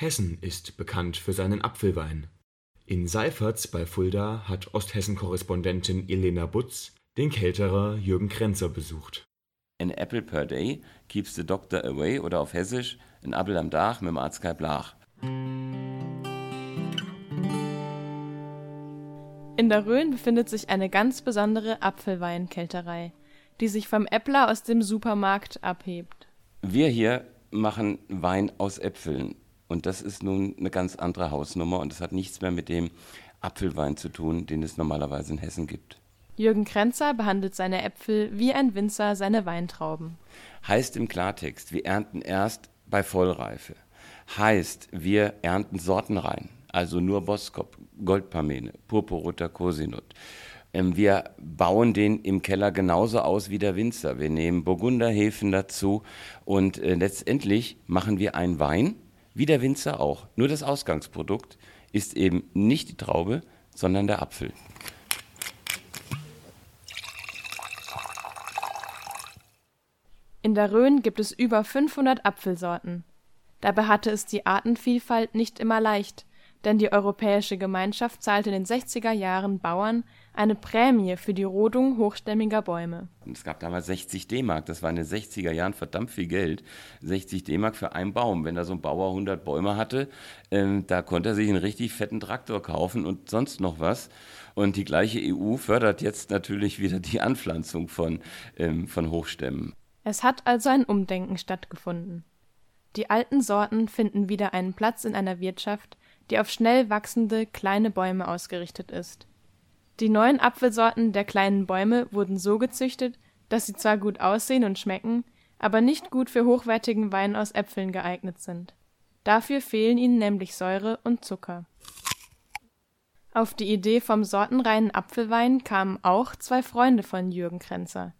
Hessen ist bekannt für seinen Apfelwein. In Seiferts bei Fulda hat Osthessen-Korrespondentin Elena Butz den Kelterer Jürgen Krenzer besucht. An apple per day keeps the doctor away oder auf Hessisch ein Appel am Dach mit dem Arzt kein Blach. In der Rhön befindet sich eine ganz besondere Apfelweinkälterei, die sich vom Äppler aus dem Supermarkt abhebt. Wir hier machen Wein aus Äpfeln. Und das ist nun eine ganz andere Hausnummer und das hat nichts mehr mit dem Apfelwein zu tun, den es normalerweise in Hessen gibt. Jürgen Krenzer behandelt seine Äpfel wie ein Winzer seine Weintrauben. Heißt im Klartext, wir ernten erst bei Vollreife. Heißt, wir ernten sortenrein, also nur Boskop, Goldpamene, Purpurroter Cosinut. Ähm, wir bauen den im Keller genauso aus wie der Winzer. Wir nehmen Burgunderhefen dazu und äh, letztendlich machen wir einen Wein, wie der Winzer auch. Nur das Ausgangsprodukt ist eben nicht die Traube, sondern der Apfel. In der Rhön gibt es über 500 Apfelsorten. Dabei hatte es die Artenvielfalt nicht immer leicht, denn die Europäische Gemeinschaft zahlte in den 60er Jahren Bauern eine Prämie für die Rodung hochstämmiger Bäume. Es gab damals 60 D-Mark, das war in den 60er Jahren verdammt viel Geld. 60 D-Mark für einen Baum. Wenn da so ein Bauer 100 Bäume hatte, ähm, da konnte er sich einen richtig fetten Traktor kaufen und sonst noch was. Und die gleiche EU fördert jetzt natürlich wieder die Anpflanzung von, ähm, von Hochstämmen. Es hat also ein Umdenken stattgefunden. Die alten Sorten finden wieder einen Platz in einer Wirtschaft, die auf schnell wachsende kleine Bäume ausgerichtet ist. Die neuen Apfelsorten der kleinen Bäume wurden so gezüchtet, dass sie zwar gut aussehen und schmecken, aber nicht gut für hochwertigen Wein aus Äpfeln geeignet sind. Dafür fehlen ihnen nämlich Säure und Zucker. Auf die Idee vom sortenreinen Apfelwein kamen auch zwei Freunde von Jürgen Krenzer.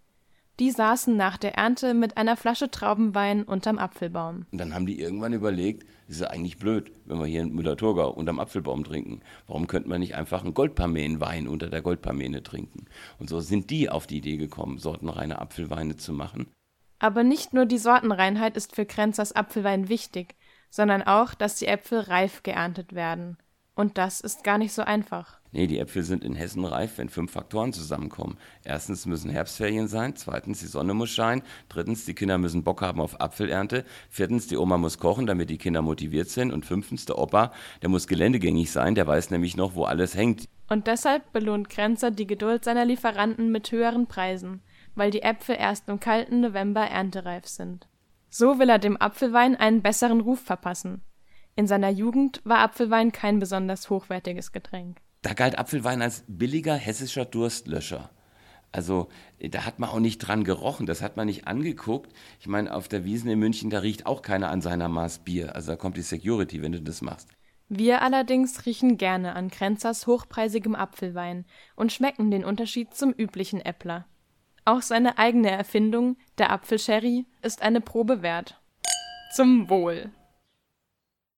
Die saßen nach der Ernte mit einer Flasche Traubenwein unterm Apfelbaum. Und dann haben die irgendwann überlegt, es ist ja eigentlich blöd, wenn wir hier in Müller-Thurgau unterm Apfelbaum trinken. Warum könnte man nicht einfach einen Goldparmenwein unter der Goldparmene trinken? Und so sind die auf die Idee gekommen, sortenreine Apfelweine zu machen. Aber nicht nur die Sortenreinheit ist für Krenzers Apfelwein wichtig, sondern auch, dass die Äpfel reif geerntet werden. Und das ist gar nicht so einfach. Nee, die Äpfel sind in Hessen reif, wenn fünf Faktoren zusammenkommen. Erstens müssen Herbstferien sein, zweitens die Sonne muss scheinen, drittens die Kinder müssen Bock haben auf Apfelernte, viertens die Oma muss kochen, damit die Kinder motiviert sind und fünftens der Opa, der muss geländegängig sein, der weiß nämlich noch, wo alles hängt. Und deshalb belohnt Grenzer die Geduld seiner Lieferanten mit höheren Preisen, weil die Äpfel erst im kalten November erntereif sind. So will er dem Apfelwein einen besseren Ruf verpassen. In seiner Jugend war Apfelwein kein besonders hochwertiges Getränk. Da galt Apfelwein als billiger hessischer Durstlöscher. Also da hat man auch nicht dran gerochen, das hat man nicht angeguckt. Ich meine, auf der Wiesen in München, da riecht auch keiner an seiner Maß Bier. Also da kommt die Security, wenn du das machst. Wir allerdings riechen gerne an Krenzers hochpreisigem Apfelwein und schmecken den Unterschied zum üblichen Äppler. Auch seine eigene Erfindung, der Apfelsherry, ist eine Probe wert. Zum Wohl!